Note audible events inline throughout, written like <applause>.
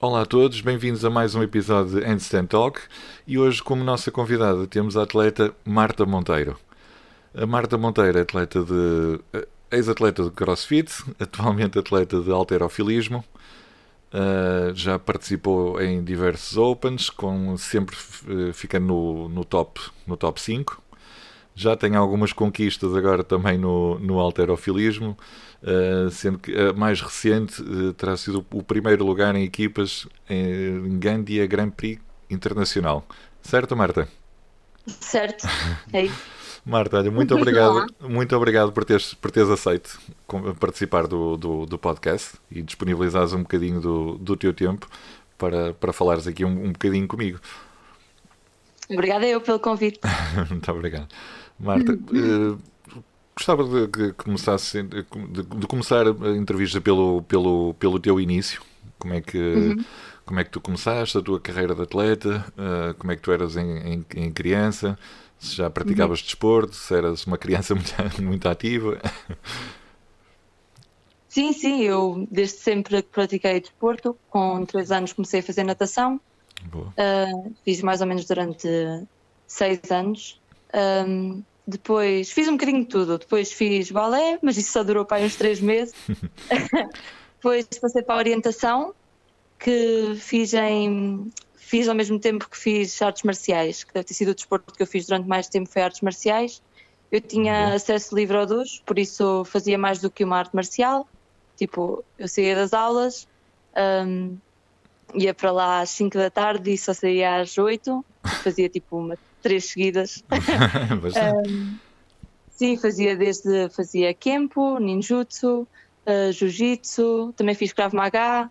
Olá a todos, bem-vindos a mais um episódio de Handstand Talk e hoje como nossa convidada temos a atleta Marta Monteiro. A Marta Monteiro é atleta de ex-atleta de CrossFit, <laughs> atualmente atleta de halterofilismo, uh, já participou em diversos Opens, com sempre uh, ficando no, no, top, no top 5. Já tem algumas conquistas agora também no, no halterofilismo, uh, sendo que a mais recente terá sido o primeiro lugar em equipas em Gandia Grand Prix Internacional. Certo, Marta? Certo, <laughs> é isso. Marta, olha, muito obrigado, muito obrigado por teres, por teres aceito participar do, do, do podcast e disponibilizares um bocadinho do, do teu tempo para, para falares aqui um, um bocadinho comigo. Obrigada eu pelo convite. <laughs> muito obrigado. Marta, uh, gostava de que começasse de, de, começar a entrevista pelo, pelo, pelo teu início. Como é que uhum. como é que tu começaste a tua carreira de atleta? Uh, como é que tu eras em, em, em criança? se já praticavas uhum. desporto, se eras uma criança <laughs> muito, muito ativa. Sim, sim, eu desde sempre pratiquei desporto. Com 3 anos comecei a fazer natação. Uh, fiz mais ou menos durante 6 anos. Um, depois fiz um bocadinho de tudo. Depois fiz balé, mas isso só durou para uns 3 meses. <laughs> depois passei para a orientação, que fiz em fiz ao mesmo tempo que fiz artes marciais, que deve ter sido o desporto que eu fiz durante mais tempo foi artes marciais. Eu tinha acesso livre ao dos, por isso fazia mais do que uma arte marcial. Tipo, eu saía das aulas, um, ia para lá às 5 da tarde e só saía às 8, fazia tipo uma, três seguidas. <laughs> um, sim, fazia desde fazia Kempo, Ninjutsu, uh, Jiu-Jitsu, também fiz Krav Maga,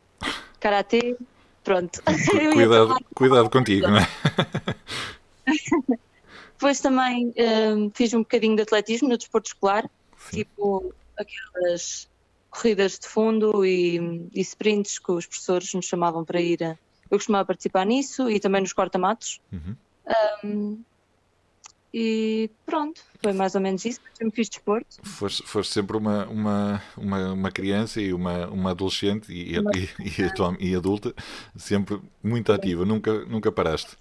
Karatê. Pronto. <laughs> Cuidado, cuidado contigo, não é? <laughs> Depois também um, fiz um bocadinho de atletismo no desporto escolar, Sim. tipo aquelas corridas de fundo e, e, sprints que os professores nos chamavam para ir. Eu costumava participar nisso e também nos corta-matos. Uhum. Um, e pronto, foi mais ou menos isso. Sempre fiz desporto. Foste, foste sempre uma, uma, uma, uma, criança e uma, uma adolescente e, uma... e, e, e, adulta, sempre muito ativa, nunca, nunca paraste.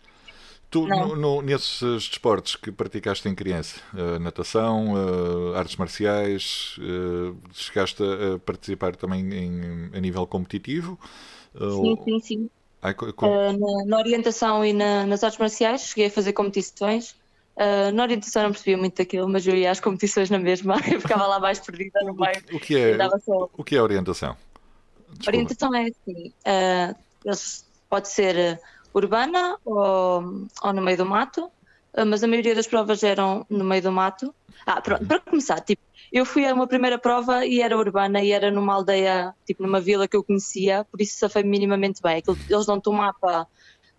Tu, no, no, nesses desportos que praticaste em criança, uh, natação, uh, artes marciais, uh, chegaste a participar também em, a nível competitivo? sim, sim, sim. Ai, na, na, orientação e na, nas artes marciais cheguei a fazer competições Uh, na orientação não percebia muito daquilo, mas eu ia às competições na mesma, <laughs> eu ficava lá mais perdida no meio. O, que é, só... o que é orientação? Desculpa. Orientação é assim, uh, pode ser urbana ou, ou no meio do mato, uh, mas a maioria das provas eram no meio do mato. Ah, pronto, uhum. para começar, tipo, eu fui a uma primeira prova e era urbana e era numa aldeia, tipo numa vila que eu conhecia, por isso safei minimamente bem. Eles dão-te um mapa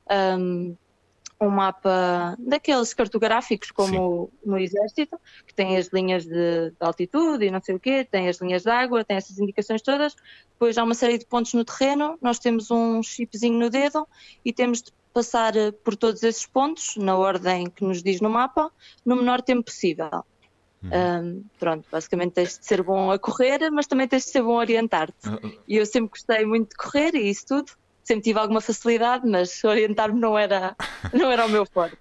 um, um mapa daqueles cartográficos como Sim. no exército, que tem as linhas de, de, altitude e não sei o quê, tem as linhas de água, tem essas indicações todas. Depois há uma série de pontos no terreno, nós temos um chipzinho no dedo e temos de passar por todos esses pontos, na ordem que nos diz no mapa, no menor tempo possível. Uhum. Um, pronto, basicamente tens de ser bom a correr, mas também tens de ser bom a orientar-te. Uhum. E eu sempre gostei muito de correr e isso tudo sempre tive alguma facilidade, mas orientar-me não era, <laughs> não era o meu forte.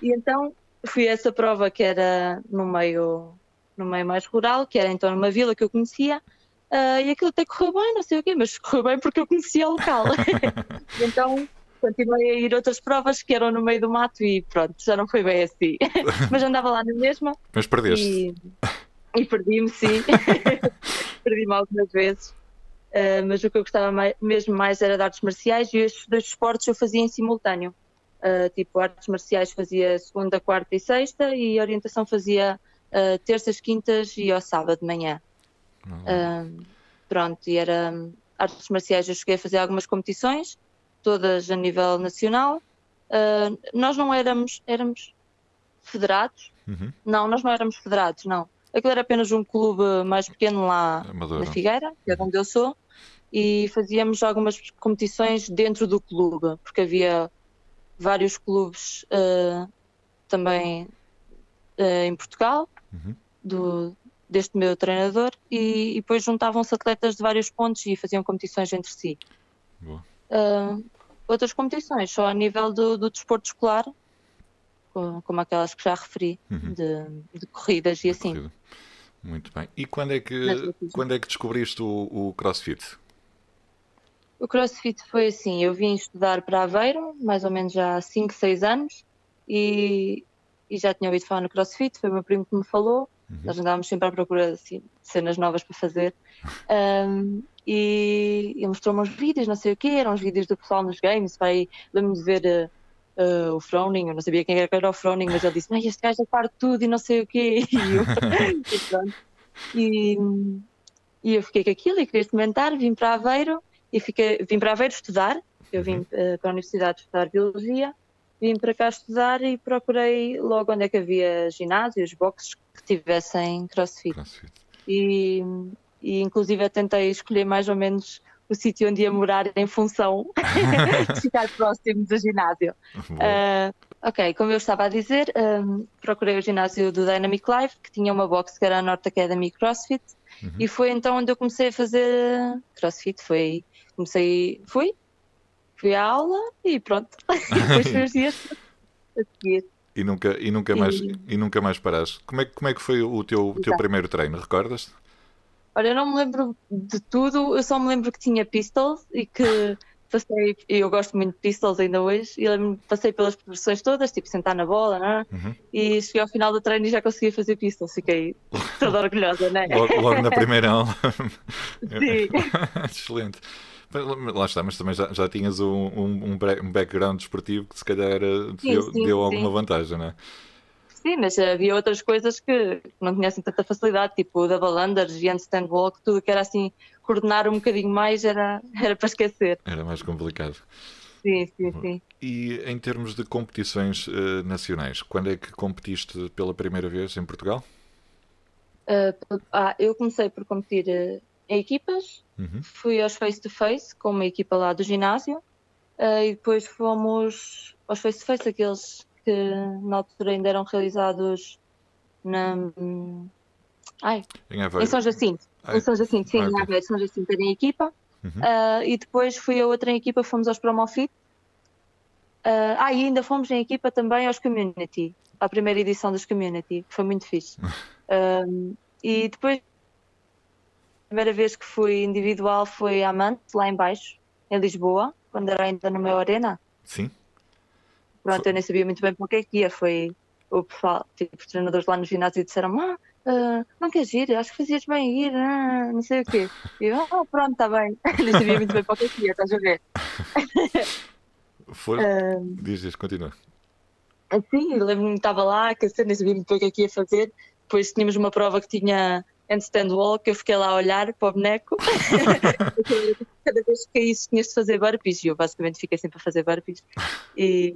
e então fui a essa prova que era no meio, no meio mais rural, que era então numa vila que eu conhecia, uh, e aquilo até correu bem, não sei o quê, mas correu bem porque eu conhecia o local. <laughs> <laughs> então continuei a ir outras provas que eram no meio do mato e pronto, já não foi bem assim. <laughs> mas andava lá na mesma. Mas perdeste. E, e perdi-me, sim. <laughs> perdi-me algumas vezes. Uh, mas o que eu gostava mais, mesmo mais era de artes marciais e estes dois esportes eu fazia em simultâneo. Uh, tipo, artes marciais fazia segunda, quarta e sexta e orientação fazia uh, terças, quintas e ao sábado de manhã. Uhum. pronto, e era artes marciais eu cheguei a fazer algumas competições, todas a nível nacional. nós não éramos, éramos federados? Uhum. Não, nós não éramos federados, não. Aquilo era apenas um clube mais pequeno lá Amadora. na Figueira, que é onde eu sou e fazíamos algumas competições dentro do clube, porque havia vários clubes uh, também uh, em Portugal, uhum. do, deste meu treinador, e, e depois juntavam-se atletas de vários pontos e faziam competições entre si. Uh, outras competições, só a nível do, do desporto escolar, como aquelas que já referi, uhum. de, de, corridas e assim. Corrida. Muito bem. E quando é que, quando é que descobriste o, o CrossFit? O CrossFit foi assim, eu vim estudar para Aveiro, mais ou menos já há 5, 6 anos, e, e já tinha ouvido falar no CrossFit, foi o meu primo que me falou, uhum. nós andávamos sempre à procura assim, de cenas novas para fazer, um, <laughs> e ele mostrou-me uns vídeos, não sei o quê, eram os vídeos do pessoal nos games, vai, lembro-me de ver uh, uh, o Froning, eu não sabia quem era o Froning, mas ele disse, este gajo é parte tudo e não sei o quê, <laughs> e eu, <laughs> e, pronto. E, e eu fiquei com aquilo e queria experimentar, vim para Aveiro, e fiquei, vim para Aveiro estudar, eu vim uh, para a Universidade estudar Biologia, vim para cá estudar e procurei logo onde é que havia ginásios, boxes que tivessem crossfit. crossfit. E, e inclusive tentei escolher mais ou menos o sítio onde ia morar em função <laughs> de ficar próximo do ginásio. Uh, ok, como eu estava a dizer, um, procurei o ginásio do Dynamic Life, que tinha uma box que era a North Academy CrossFit, uhum. e foi então onde eu comecei a fazer CrossFit. Foi, comecei, fui, fui à aula e pronto. <laughs> depois foi os dias a seguir. E nunca, e nunca, mais, e... e nunca mais paraste. Como é, como é que foi o teu, teu primeiro treino? Recordas? Olha, eu não me lembro de tudo, eu só me lembro que tinha pistols e que passei, e eu gosto muito de pistols ainda hoje, e passei pelas progressões todas, tipo sentar na bola, né? Uhum. e cheguei ao final do treino e já conseguia fazer pistols, fiquei toda orgulhosa, né? Logo, logo na primeira aula. <laughs> Sim. <laughs> Excelente. Lá está, mas também já, já tinhas um, um, um background desportivo que se calhar sim, deu, sim, deu alguma vantagem, não é? Sim, mas havia outras coisas que não tinha assim tanta facilidade, tipo o double unders e handstand walk, tudo que era assim, coordenar um bocadinho mais era, <laughs> era para esquecer. Era mais complicado. Sim, sim, sim. E em termos de competições uh, nacionais, quando é que competiste pela primeira vez em Portugal? Uh, ah, eu comecei por competir uh, em equipas, uhum. fui aos face-to-face -face, com uma equipa lá do ginásio, e depois fomos aos face-to-face, -face, aqueles que na altura ainda eram realizados na. Ai, em, em São Jacinto. Ai. Em São Jacinto, sim, ah, okay. em Aveiro, São Jacinto era em equipa. Uhum. Uh, e depois fui a outra equipa, fomos aos Promofit. Uh, ah, e ainda fomos em equipa também aos Community, à primeira edição dos Community, que foi muito fixe. uh, <laughs> e depois, a primeira vez que fui individual foi a Amante, lá em baixo, em Lisboa, quando era ainda no meu Arena. Sim. Pronto, eu nem sabia muito bem para o que é que ia. Foi o pessoal, tipo, os treinadores lá no ginásio disseram: ah, uh, não queres ir? Acho que fazias bem ir, ah, não sei o quê. E eu, oh, pronto, está bem. <laughs> nem sabia muito bem para o que é que ia, estás a ver? Foi? Uh, diz, diz, continua. Sim, lembro-me que estava lá, que eu nem sabia muito bem o que é que ia fazer. Depois tínhamos uma prova que tinha handstand walk, eu fiquei lá a olhar para o boneco. <laughs> Cada vez que caísse tinhas de fazer burpees e eu basicamente fiquei sempre a fazer burpees. E,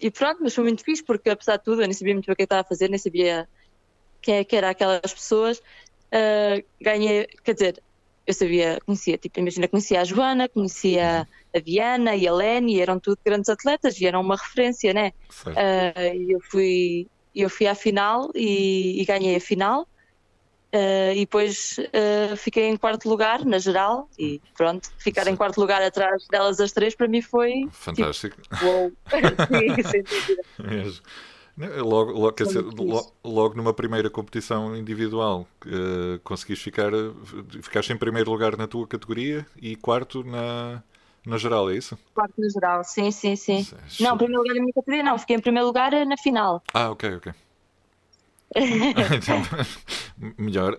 e pronto, mas foi muito fixe porque apesar de tudo eu nem sabia muito bem o que estava a fazer, nem sabia quem é que era aquelas pessoas. Uh, ganhei, quer dizer, eu sabia, conhecia, tipo, imagina, conhecia a Joana, conhecia a Viana e a Lene, e eram tudo grandes atletas e eram uma referência, né? Uh, e eu fui, eu fui à final e, e ganhei a final. Uh, e depois uh, fiquei em quarto lugar na geral e pronto, ficar Sim. em quarto lugar atrás delas as três para mim foi tipo, fantástico. Tipo, wow. <laughs> <laughs> Sim, sem dúvida. Mesmo. Logo, logo, quer dizer, logo, logo, numa primeira competição individual uh, conseguiste ficar ficaste em primeiro lugar na tua categoria e quarto na, na geral, é isso? Quarto na geral, sim, sim, sim. É não, primeiro lugar na minha categoria não, fiquei em primeiro lugar na final. Ah, ok, ok. Então, <laughs> melhor.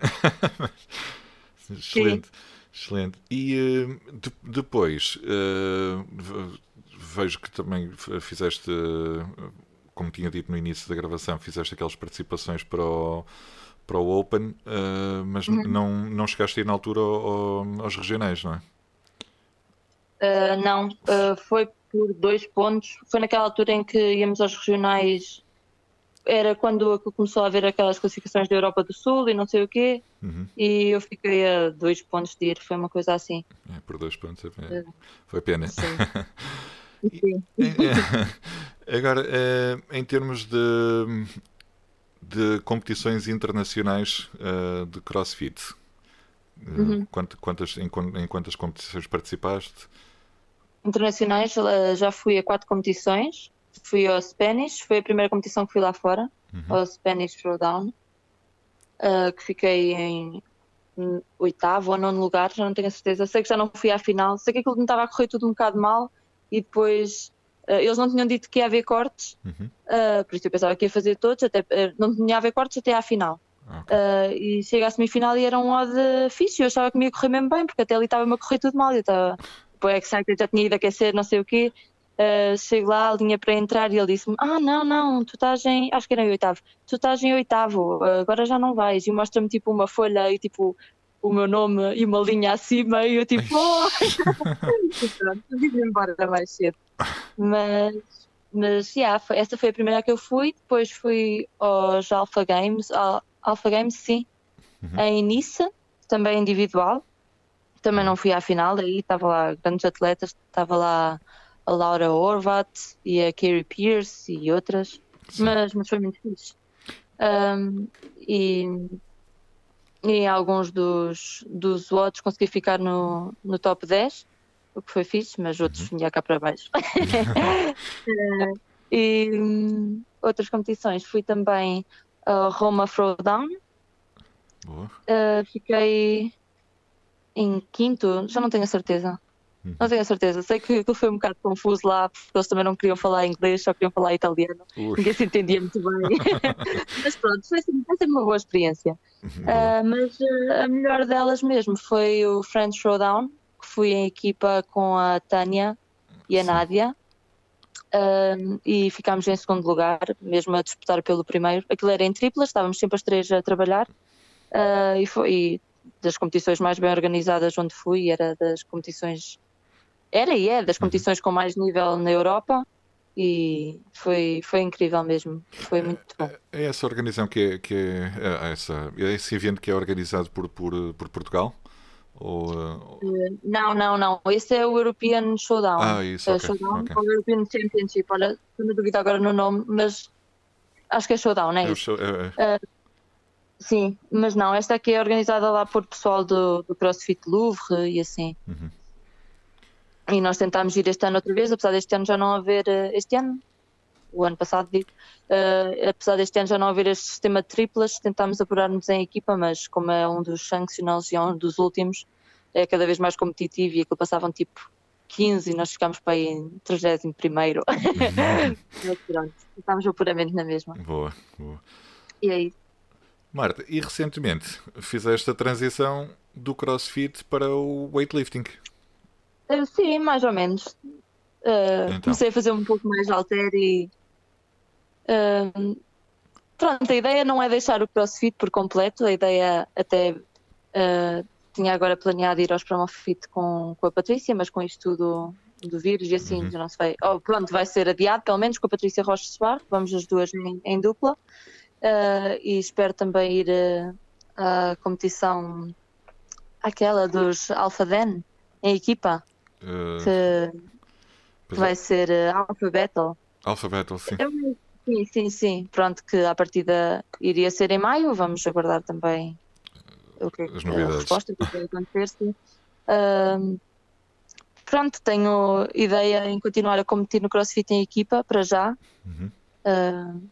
<laughs> excelente, excelente. E uh, de, depois uh, vejo que também fizeste, como tinha dito no início da gravação, fizeste aquelas participações para o, para o Open, uh, mas uhum. não, não chegaste aí na altura ao, aos regionais, não é? não, foi por dois pontos. Foi naquela altura em que íamos aos regionais era quando começou a haver aquelas classificações da Europa do Sul e não sei o quê, uhum. e eu fiquei a dois pontos de ir, foi uma coisa assim. É, por dois pontos é, foi pena. Sim. <laughs> Sim. Agora, eh, em termos de, de competições internacionais de CrossFit, uhum. quantas, em, em quantas competições participaste? internacionais, já fui a quatro competições. Fui ao Spanish, foi a primeira competição que fui lá fora, Uhum. ao Spanish Throwdown, uh, que fiquei em oitavo ou nono lugar, já não tenho a certeza. Sei que já não fui à final, sei que aquilo me estava a correr tudo um bocado mal e depois uh, eles não tinham dito que ia haver cortes, Uhum. uh, por isso eu pensava que ia fazer todos, até, não tinha a haver cortes até à final. Ok. Uh, e chega à semifinal e era um odd fixe. Eu achava que me ia correr mesmo bem, porque até ali estava-me a correr tudo mal. Eu estava depois excited, já tinha ido aquecer, não sei o quê. Uh, chego lá, a linha para entrar, e ele disse-me: Ah, não, não, tu estás em. Acho que era em oitavo. Tu estás em oitavo, uh, agora já não vais. E mostra-me tipo uma folha e tipo o meu nome e uma linha acima. E eu tipo: Oh! <laughs> e pronto, vim embora mais cedo. Mas. Mas, yeah, foi- essa foi a primeira que eu fui. Depois fui aos Alpha Games, Al- Alpha Games, sim, Uhum. em Nice, também individual. Também não fui à final, aí estava lá grandes atletas, estava lá a Laura Horvat e a Carrie Pierce e outras, Sim. mas, mas foi muito fixe. Um, e, e em alguns dos, dos outros consegui ficar no, no top 10, o que foi fixe, mas outros vinha cá para baixo. <laughs> Eh, e hum, outras competições, fui também a Roma Throwdown. Uh, fiquei em quinto, já não tenho a certeza. Uhum. Não tenho a certeza. Sei que aquilo foi um bocado confuso lá, porque eles também não queriam falar inglês, só queriam falar italiano. Ui. Ninguém se entendia muito bem. <laughs> mas pronto, foi sempre, foi sempre uma boa experiência. Uh, mas uh, a melhor delas mesmo foi o French Showdown, que fui em equipa com a Tânia e a Sim. Nádia. Um, e ficámos em segundo lugar, mesmo a disputar pelo primeiro. Aquilo era em triplas, estávamos sempre as três a trabalhar. E foi e das competições mais bem organizadas onde fui, era das competições. Era e é das competições com mais nível na Europa. E foi, foi incrível mesmo. Foi muito bom. É essa organização que é, que é, é essa, é esse evento que é organizado por, por, por Portugal? Ou, uh, Não, não, não. Esse é o European Showdown. Ah, isso, É ok, Showdown ok. ou European Championship. Olha, estou na dúvida agora no nome, mas acho que é Showdown, é é o isso. show- é- é- Sim, mas não, esta aqui é organizada lá por pessoal do, do CrossFit Louvre e assim. Uhum. E nós tentámos ir este ano outra vez, apesar deste ano já não haver. eh, Este ano? O ano passado, digo. eh, apesar deste ano já não haver este sistema de triplas, tentámos apurar-nos em equipa, mas como é um dos functionals e é um dos últimos, é cada vez mais competitivo e aquilo passavam tipo 15 e nós ficámos para aí em 31 primeiro. <laughs> pronto, estávamos o apuramento na mesma. boa, boa. E aí, Marta, e recentemente fizeste a transição do CrossFit para o weightlifting. Eh, Sim, mais ou menos. Eh, Então. Comecei a fazer um pouco mais de alter e. eh, pronto, a ideia não é deixar o CrossFit por completo, a ideia até tinha agora planeado ir aos Promofit com, com a Patrícia, mas com isto tudo do vírus e assim, Uhum. já não se vai. Oh, pronto, vai ser adiado, pelo menos com a Patrícia Rocha Soares, vamos as duas em, em dupla. E espero também ir à competição aquela dos Alpha Den em equipa Uh, que, é, vai ser uh, Alpha Battle. Alpha Battle, sim. Eu- Sim, sim, sim. Pronto, que a partida iria ser em maio. Vamos aguardar também o que, As a novidades. resposta que vai acontecer. sim. Ahm, pronto, tenho ideia em continuar a competir no CrossFit em equipa para já. Uhum. Ahm,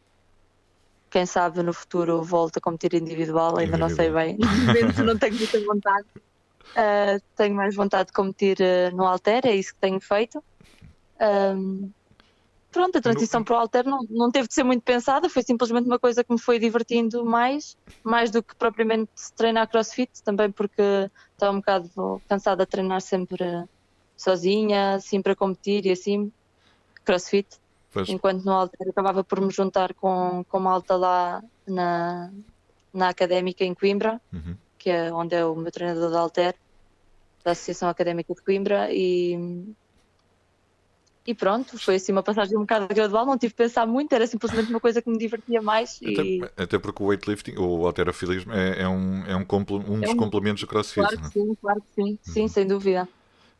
quem sabe no futuro volto a competir individual, ainda não sei bem. <laughs> No momento não tenho muita vontade. Ah, tenho mais vontade de competir ah, no Alter, é isso que tenho feito. Ahm, pronto, a transição para o Alter não, não teve de ser muito pensada, foi simplesmente uma coisa que me foi divertindo mais, mais do que propriamente treinar crossfit, também porque estava um bocado cansada de treinar sempre sozinha, assim para competir e assim, crossfit Pois, enquanto no Alter acabava por me juntar com, com malta lá na, na académica em Coimbra, uhum. Que é onde é o meu treinador de Alter, da Associação Académica de Coimbra, e, e pronto, foi assim uma passagem um bocado gradual, não tive de pensar muito, era simplesmente uma coisa que me divertia mais e até, até porque o weightlifting, ou o alterofilismo, é, é um, é um, um dos É um- complementos do CrossFit. claro que é? sim, claro que sim, sim, Uhum. sem dúvida.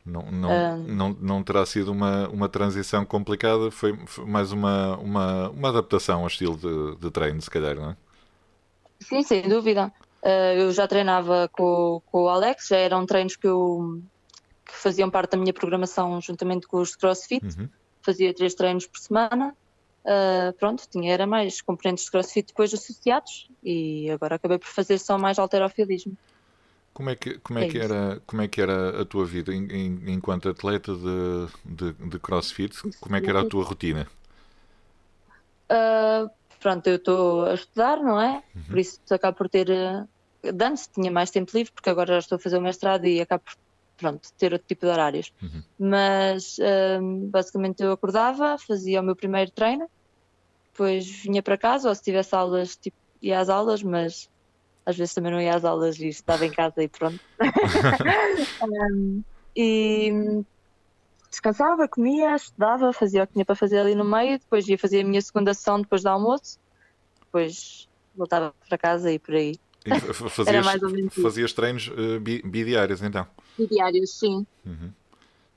Não, não, Ah. não, não terá sido uma, uma transição complicada, foi, foi mais uma, uma, uma adaptação ao estilo de, de treino, se calhar, não é? Sim, sem dúvida. Uh, eu já treinava com, com o Alex, já eram treinos que eu, que faziam parte da minha programação juntamente com os de CrossFit. Uhum. Fazia três treinos por semana. Uh, pronto, tinha era mais componentes de CrossFit depois associados e agora acabei por fazer só mais alterofilismo. Como é que, como é, é que, era, como é que era a tua vida em, em, enquanto atleta de, de, de, CrossFit? Como é que era a tua rotina? Uh, pronto, eu estou a estudar, não é? Uhum. Por isso acabo por ter. Uh, antes tinha mais tempo livre, porque agora já estou a fazer o mestrado e acabo por pronto, ter outro tipo de horários. Uhum. Mas uh, basicamente eu acordava, fazia o meu primeiro treino, depois vinha para casa, ou se tivesse aulas, tipo, ia às aulas, mas às vezes também não ia às aulas e estava em casa e pronto. <laughs> um, e descansava, comia, estudava, fazia o que tinha para fazer ali no meio, depois ia fazer a minha segunda sessão depois do almoço, depois voltava para casa e por aí. Fazias, fazias treinos uh, bidiários então? Bidiários, sim. Uhum.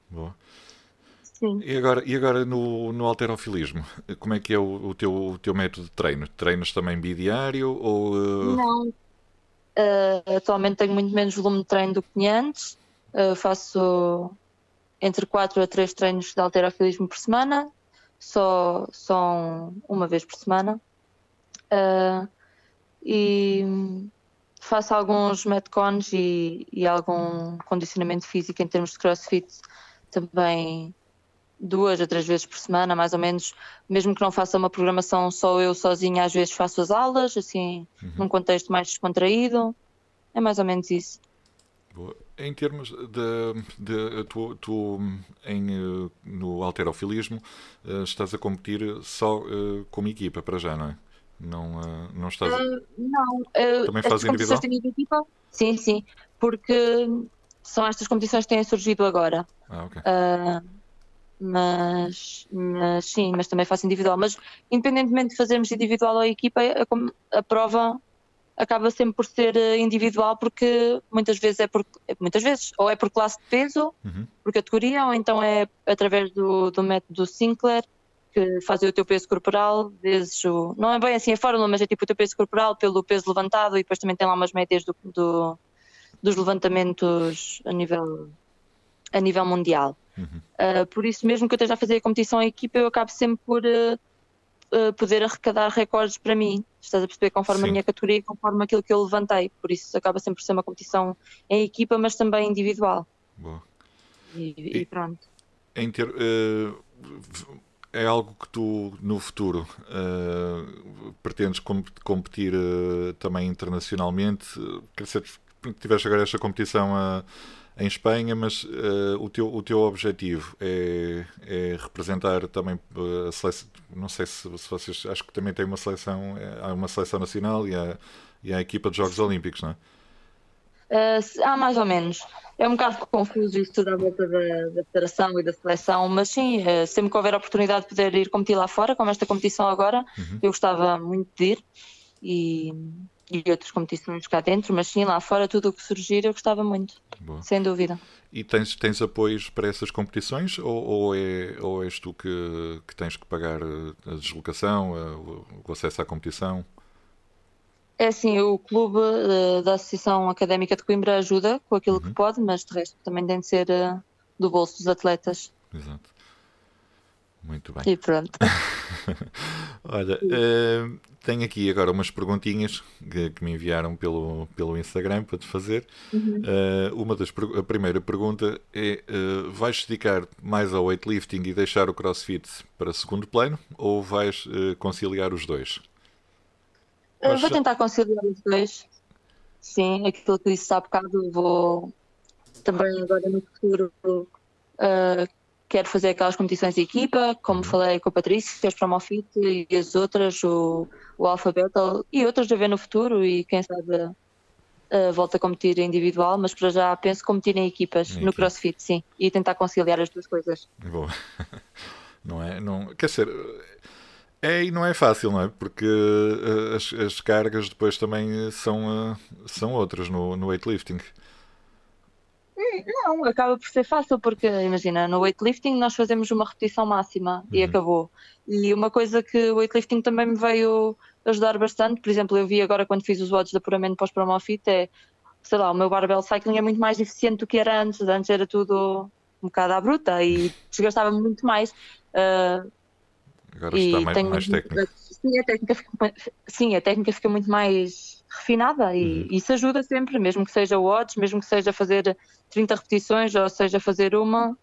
Boa. Sim. E agora, e agora no, no alterofilismo, como é que é o, o, teu, o teu método de treino? Treinas também bidiário ou... Uh... Não, Uh, atualmente tenho muito menos volume de treino do que tinha antes. Uh, faço entre 4 a 3 treinos de alterofilismo por semana, só, só uma vez por semana. E faço alguns metcons e, e algum condicionamento físico em termos de crossfit também duas a três vezes por semana, mais ou menos, mesmo que não faça uma programação só eu sozinha, às vezes faço as aulas, assim, uhum. num contexto mais descontraído. É mais ou menos isso. Boa. Em termos de, de tu, tu em, eh, no alterofilismo eh, estás a competir só uh, como equipa para já, não é? Não, uh, não estás. Uh, não. Uh, Também fazes individual? Equipa? Sim, sim. Porque são estas competições que têm surgido agora. Ah, ok mas, mas sim, mas também faço individual. Mas independentemente de fazermos individual ou equipa, a, a, prova acaba sempre por ser eh, individual porque muitas vezes é por muitas vezes ou é por classe de peso, uhum. por categoria, ou então é através do, do método Sinclair que faz o teu peso corporal vezes o, não é bem assim a fórmula, mas é tipo o teu peso corporal pelo peso levantado e depois também tem lá umas médias do, do dos levantamentos a nível a nível mundial. Uhum. Uh, por isso, mesmo que eu esteja a fazer a competição em equipa, eu acabo sempre por uh, uh, poder arrecadar recordes para mim. Estás a perceber? Conforme Sim. a minha categoria, conforme aquilo que eu levantei. Por isso, acaba sempre por ser uma competição em equipa, mas também individual. Boa. E, e, e pronto. Em ter, é algo que tu, no futuro, pretendes competir também internacionalmente? Quer dizer, tiveste agora esta competição a em Espanha, mas uh, o, teu, o teu objetivo é, é representar também eh, a seleção. Não sei se, se, vocês. Acho que também tem uma seleção. Eh, há uma seleção nacional e há, e há a equipa de Jogos Olímpicos, não é? Uh, há mais ou menos. É um bocado confuso isso tudo à volta da, da federação e da seleção, mas sim, uh, sempre que houver a oportunidade de poder ir competir lá fora, como esta competição agora, uhum. eu gostava muito de ir e e outras competições cá dentro, mas sim, lá fora, tudo o que surgir, eu gostava muito, Boa. sem dúvida. E tens, tens apoios para essas competições ou, ou, é, ou és tu que, que tens que pagar a deslocação, o acesso à competição? É assim, o clube uh, da Associação Académica de Coimbra ajuda com aquilo uhum. que pode, mas de resto também tem de ser uh, do bolso dos atletas. Exato. Muito bem. E pronto. <laughs> Olha, uh, tenho aqui agora umas perguntinhas que, que, me enviaram pelo, pelo Instagram para te fazer. Uhum. Uh, uma das a primeira pergunta é: vais dedicar mais ao weightlifting e deixar o CrossFit para segundo plano ou vais conciliar os dois? Vou tentar conciliar os dois. Sim, aquilo que disse há bocado, vou também agora no futuro quero fazer aquelas competições de equipa, como uhum. falei com a Patrícia, as Promofit e as outras, o, o Alpha Battle e outras de haver no futuro e quem sabe uh, volta a competir individual, mas para já penso competir em equipas em no equipa. CrossFit, sim, e tentar conciliar as duas coisas. Boa. <laughs> Não é, não, quer dizer, é e não é fácil, não é? Porque uh, as, as cargas depois também são, uh, são outras no, no weightlifting. Não, acaba por ser fácil, porque imagina, no weightlifting nós fazemos uma repetição máxima uhum. e acabou. E uma coisa que o weightlifting também me veio ajudar bastante, por exemplo, eu vi agora quando fiz os odds de apuramento pós-promofit, é sei lá, o meu barbell cycling é muito mais eficiente do que era antes. Antes era tudo um bocado à bruta e desgastava muito mais. Uh, Agora está mais, mais técnica. Sim a, técnica fica, sim, a técnica fica muito mais refinada e uhum. isso ajuda sempre, mesmo que seja odds, mesmo que seja fazer 30 repetições ou seja fazer uma,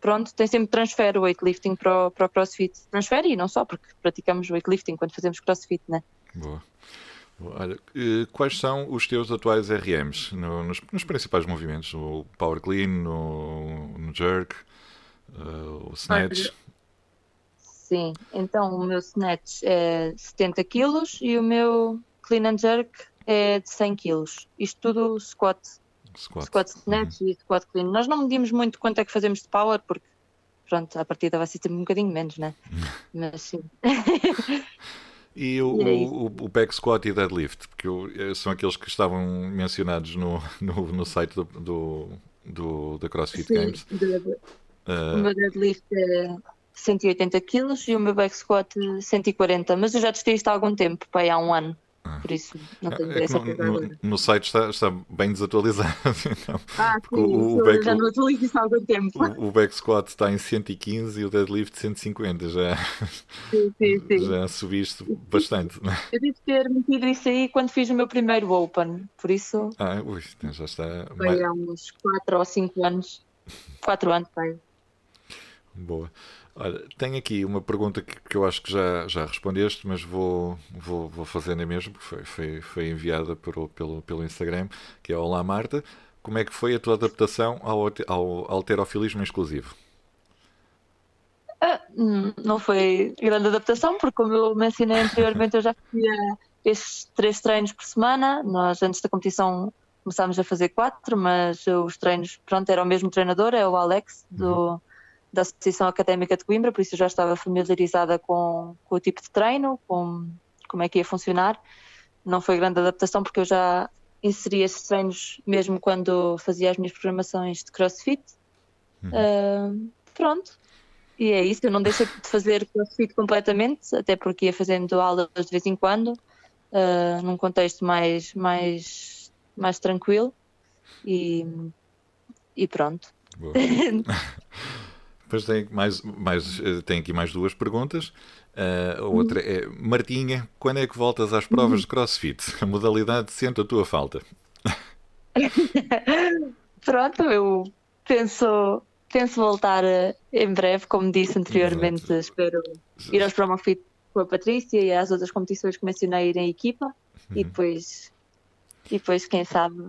pronto, tem sempre transfer o weightlifting para o, para o crossfit. Transfere e não só, porque praticamos weightlifting quando fazemos crossfit, né? Boa. Olha, quais são os teus atuais RMs no, nos, nos, principais movimentos? O Power Clean, no, no Jerk, uh, o Snatch? Sim, então o meu Snatch é 70 kg e o meu Clean and Jerk é de 100 kg. Isto tudo squat. Squat, squat Snatch uhum. e Squat Clean. Nós não medimos muito quanto é que fazemos de Power, porque pronto, a partida vai ser um bocadinho menos, né? <laughs> Mas sim. <laughs> E o, e é o, o, back squat e deadlift, porque eu, eh, são aqueles que estavam mencionados no, <laughs> no, no site do, do, do, da CrossFit Sim, Games. De, uh, o meu deadlift é 180 kg e o meu back squat 140, mas eu já testei isto há algum tempo, para há um ano. Ah. Por isso, não tenho é essa no, no, no, site está, está bem desatualizado. <laughs> Então, ah, sim, o, o back, já não atualizo isso há algum tempo. O, o, back squat está em 115 e o deadlift 150. Já, sim, sim, sim. já subiste bastante. Né? Eu devo ter metido isso aí quando fiz o meu primeiro Open, por isso. Ah, ui, então já está. Foi há uns 4 ou 5 anos. 4 anos, pai. Boa. Olha, tenho aqui uma pergunta que, que, eu acho que já, já respondeste, mas vou, vou, vou fazer na mesma, porque foi, foi, foi enviada por, pelo, pelo Instagram, que é Olá Marta. Como é que foi a tua adaptação ao, ao alterofilismo exclusivo? Ah, hum, não foi grande adaptação, porque como eu mencionei anteriormente, eu já fazia estes três treinos por semana. Nós, antes da competição, começámos a fazer quatro, mas os treinos, pronto, era o mesmo treinador, é o Alex, do... Uhum da Associação Académica de Coimbra, por isso eu já estava familiarizada com, com o tipo de treino, com como é que ia funcionar. Não foi grande adaptação porque eu já inseri esses treinos mesmo quando fazia as minhas programações de CrossFit. Uhum. Uh, pronto. E é isso, eu não deixei de fazer CrossFit completamente, até porque ia fazendo aulas de vez em quando, uh, num contexto mais, mais, mais tranquilo. E, e pronto. <laughs> Depois tem, mais, mais, eh, tem aqui mais duas perguntas. Uh, a outra é: Martinha, quando é que voltas às provas de crossfit? A modalidade sente a tua falta. <laughs> Pronto, eu penso, penso voltar eh, em breve, como disse anteriormente. Exato. Espero ir aos Promofit com a Patrícia e às outras competições que mencionei ir em equipa uhum. e depois, e depois, quem sabe,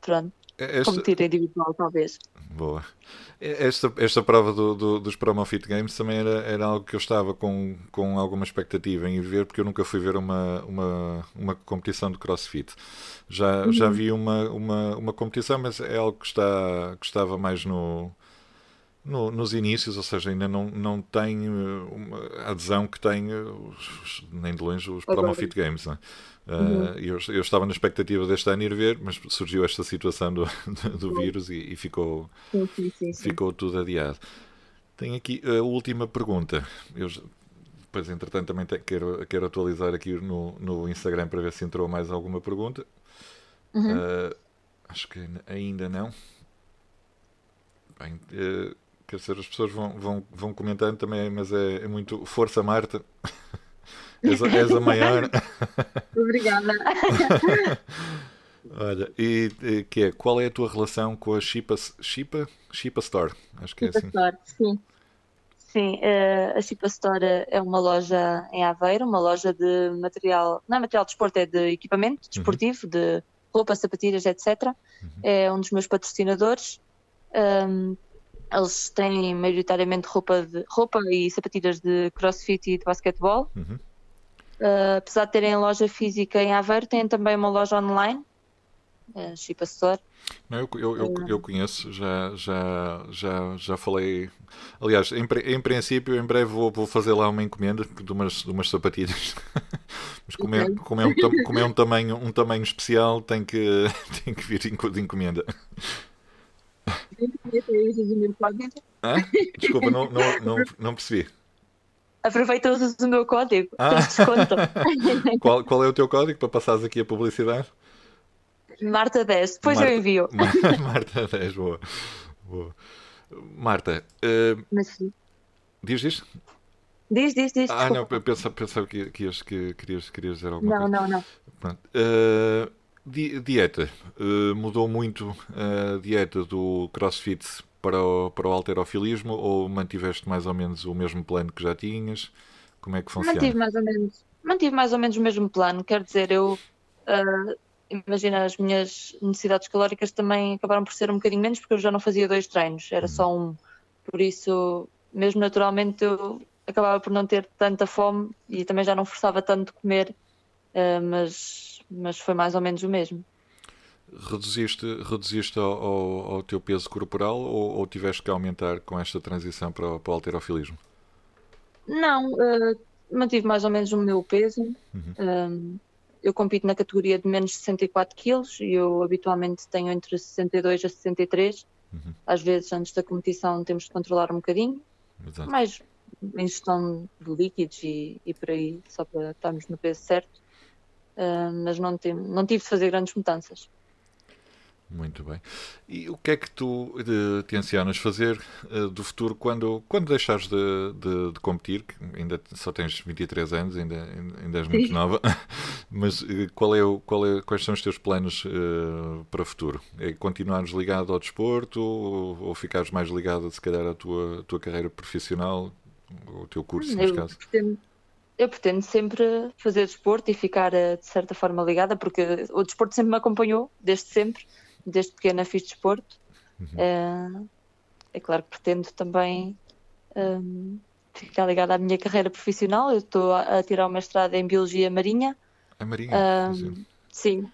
pronto, Esta... competir individual, talvez. Boa. Esta, esta prova do, do, dos Promofit Games também era, era algo que eu estava com, com alguma expectativa em ver, porque eu nunca fui ver uma, uma, uma competição de crossfit. Já, uhum. já vi uma, uma, uma competição, mas é algo que, está, que estava mais no, no, nos inícios, ou seja, ainda não, não tem uma adesão que tem, os, nem de longe, os Promofit Games. Não é? Uhum. Uh, eu, eu, estava na expectativa deste ano ir ver, mas surgiu esta situação do, <laughs> do, do vírus e, e ficou, sim, sim, sim, ficou tudo adiado. Tenho aqui a última pergunta. Eu, depois, entretanto, também te, quero, quero atualizar aqui no, no Instagram para ver se entrou mais alguma pergunta. Uhum. Uh, acho que ainda não. Bem, uh, quer dizer, as pessoas vão, vão, vão comentando também, mas é, é muito força, Marta. <laughs> És, és a maior. <laughs> Obrigada. <laughs> Olha, e, e, que é, qual é a tua relação com a Shipa, Shipa, Shipa Store? Acho que é Shipa é assim. Store, sim. Sim, uh, a Shipa Store é uma loja em Aveiro, uma loja de material, não é material de desporto, é de equipamento uhum. desportivo, uhum. de roupa, sapatilhas, etc. Uhum. É um dos meus patrocinadores. Um, eles têm maioritariamente roupa, de, roupa e sapatilhas de crossfit e de basquetebol. Uhum. Uh, apesar de terem loja física em Aveiro, têm também uma loja online, uh, Chipa Store. Não, eu, eu, eu, eu, conheço, já, já, já, já falei. Aliás, em, em princípio, em breve vou, vou fazer lá uma encomenda de umas, de umas sapatilhas. <laughs> Mas como é, como, é um, como é um, tamanho, um tamanho especial, tem que, <laughs> tem que vir de encomenda. Ah? Desculpa, não, não, não, não percebi. Aproveita usas o meu código. Ah. desconto. <laughs> qual, qual é o teu código para passares aqui a publicidade? Marta 10, depois Marta, eu envio. <laughs> Marta 10, boa. boa. Marta, uh, Mas, diz isto? Diz, diz, diz. Ah, desculpa. não, pensava, pensava que, que, que querias, querias dizer alguma não, coisa. Não, não, não. Uh, di, dieta. Uh, mudou muito a dieta do crossfit para o, para o alterofilismo ou mantiveste mais ou menos o mesmo plano que já tinhas? Como é que funciona? Mantive mais ou menos, mantive mais ou menos o mesmo plano. Quer dizer, eu uh, imagina as minhas necessidades calóricas também acabaram por ser um bocadinho menos porque eu já não fazia dois treinos, era uhum. só um. Por isso, mesmo naturalmente, eu acabava por não ter tanta fome e também já não forçava tanto comer, uh, mas, mas foi mais ou menos o mesmo. Reduziste, reduziste ao, ao, ao teu peso corporal ou, ou, tiveste que aumentar com esta transição para, para o alterofilismo? Não, uh, mantive mais ou menos o meu peso. Uhum. eu compito na categoria de menos de 64 quilos e eu habitualmente tenho entre 62 a 63. Uhum. Às vezes, antes da competição, temos de controlar um bocadinho. Exato. Mas em gestão de líquidos e, e por aí, só para estarmos no peso certo. Uh, mas não, não tive de fazer grandes mudanças. Muito bem. E o que é que tu de, tencionas fazer uh, do futuro quando, quando deixares de, de, de, competir? Ainda só tens 23 anos, ainda, ainda és muito Sim. nova, <laughs> mas uh, qual é o, qual é, quais são os teus planos uh, para o futuro? É continuares ligado ao desporto ou, ou ficares mais ligado, se calhar, à tua, tua carreira profissional, o teu curso, neste caso? Pretendo, eu pretendo sempre fazer desporto e ficar, de certa forma, ligada, porque o desporto sempre me acompanhou, desde sempre desde pequena fiz desporto. Uhum. É, é claro que pretendo também um, ficar ligada à minha carreira profissional. Eu estou a, tirar uma estrada em Biologia Marinha. A Marinha? Um, sim.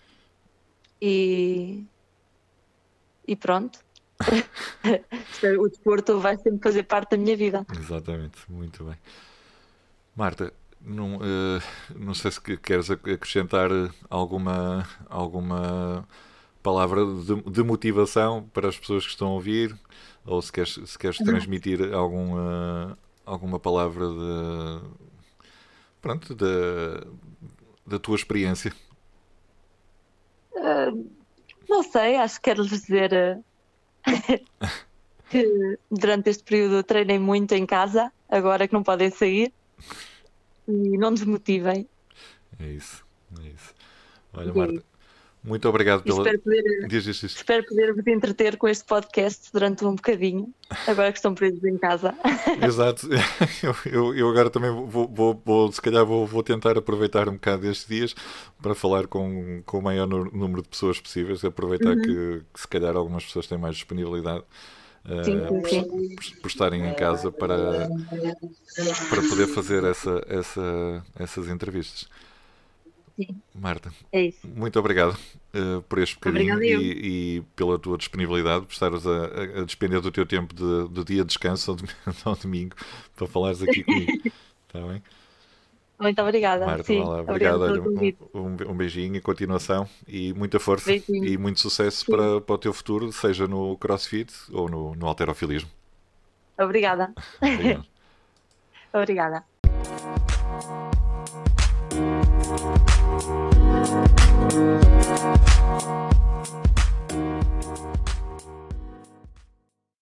E, e pronto. <laughs> o desporto vai sempre fazer parte da minha vida. Exatamente, muito bem. Marta, não, uh, não sei se queres acrescentar alguma, alguma palavra de, de, motivação para as pessoas que estão a ouvir, ou se queres, se queres transmitir alguma, alguma palavra de, pronto, da, da tua experiência. Uh, não sei, acho que quero dizer uh, <laughs> que durante este período treinei muito em casa, agora que não podem sair, e não desmotivem. É isso, é isso. Olha, Marta, muito obrigado pela. Espero poder, diz, diz, diz. espero poder vos entreter com este podcast durante um bocadinho, agora que estão presos em casa. <laughs> Exato. Eu, eu, eu agora também vou, vou, vou, se calhar, vou, vou tentar aproveitar um bocado estes dias para falar com, com o maior número de pessoas possíveis, aproveitar uhum. que, que, se calhar algumas pessoas têm mais disponibilidade. Uh. Por, por, estarem em casa para, para poder fazer essa, essa, essas entrevistas. Sim. Marta, é muito obrigado uh, por este bocadinho e, e, pela tua disponibilidade, por estares a, a, despender do teu tempo de, de dia de descanso <laughs> ao domingo para falares aqui comigo. Está <laughs> bem? Muito obrigada. Marta, Sim, obrigado. Um, um, um, beijinho e continuação e muita força beijinho. e muito sucesso para, para o teu futuro, seja no crossfit ou no, no alterofilismo. Obrigada. <laughs> Obrigada. You.